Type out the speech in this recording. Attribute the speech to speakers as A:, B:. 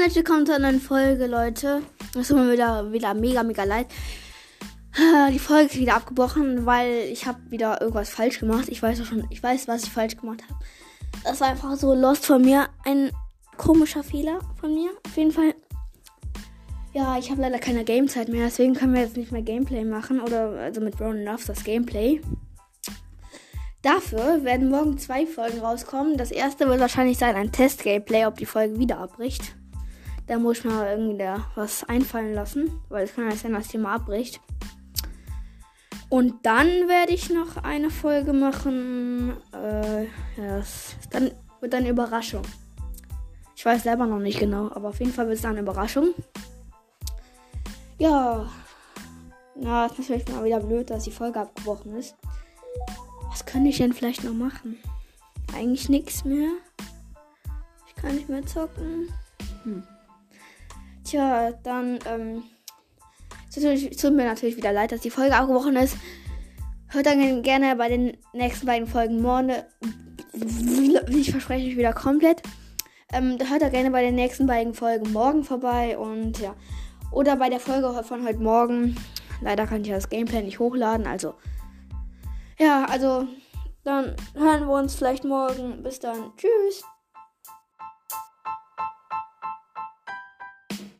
A: herzlich willkommen zu einer neuen Folge, Leute. Es tut mir wieder, wieder mega, mega leid. Die Folge ist wieder abgebrochen, weil ich habe wieder irgendwas falsch gemacht. Ich weiß auch schon, ich weiß, was ich falsch gemacht habe. Das war einfach so lost von mir. Ein komischer Fehler von mir. Auf jeden Fall. Ja, ich habe leider keine Gamezeit mehr, deswegen können wir jetzt nicht mehr Gameplay machen. Oder also mit Brown Loves das Gameplay. Dafür werden morgen zwei Folgen rauskommen. Das erste wird wahrscheinlich sein ein Test-Gameplay, ob die Folge wieder abbricht. Da muss ich mir irgendwie da was einfallen lassen, weil es kann ja sein, dass die mal abbricht. Und dann werde ich noch eine Folge machen. Äh, ja, das dann wird eine Überraschung. Ich weiß selber noch nicht genau, aber auf jeden Fall wird es eine Überraschung. Ja. Na, es ist natürlich mal wieder blöd, dass die Folge abgebrochen ist. Was könnte ich denn vielleicht noch machen? Eigentlich nichts mehr. Ich kann nicht mehr zocken. Hm. Tja, dann, ähm. Es tut mir natürlich wieder leid, dass die Folge abgebrochen ist. Hört dann gerne bei den nächsten beiden Folgen morgen. Ich verspreche mich wieder komplett. Ähm, hört da gerne bei den nächsten beiden Folgen morgen vorbei und ja. Oder bei der Folge von heute Morgen. Leider kann ich das Gameplay nicht hochladen, also ja, also dann hören wir uns vielleicht morgen. Bis dann. Tschüss.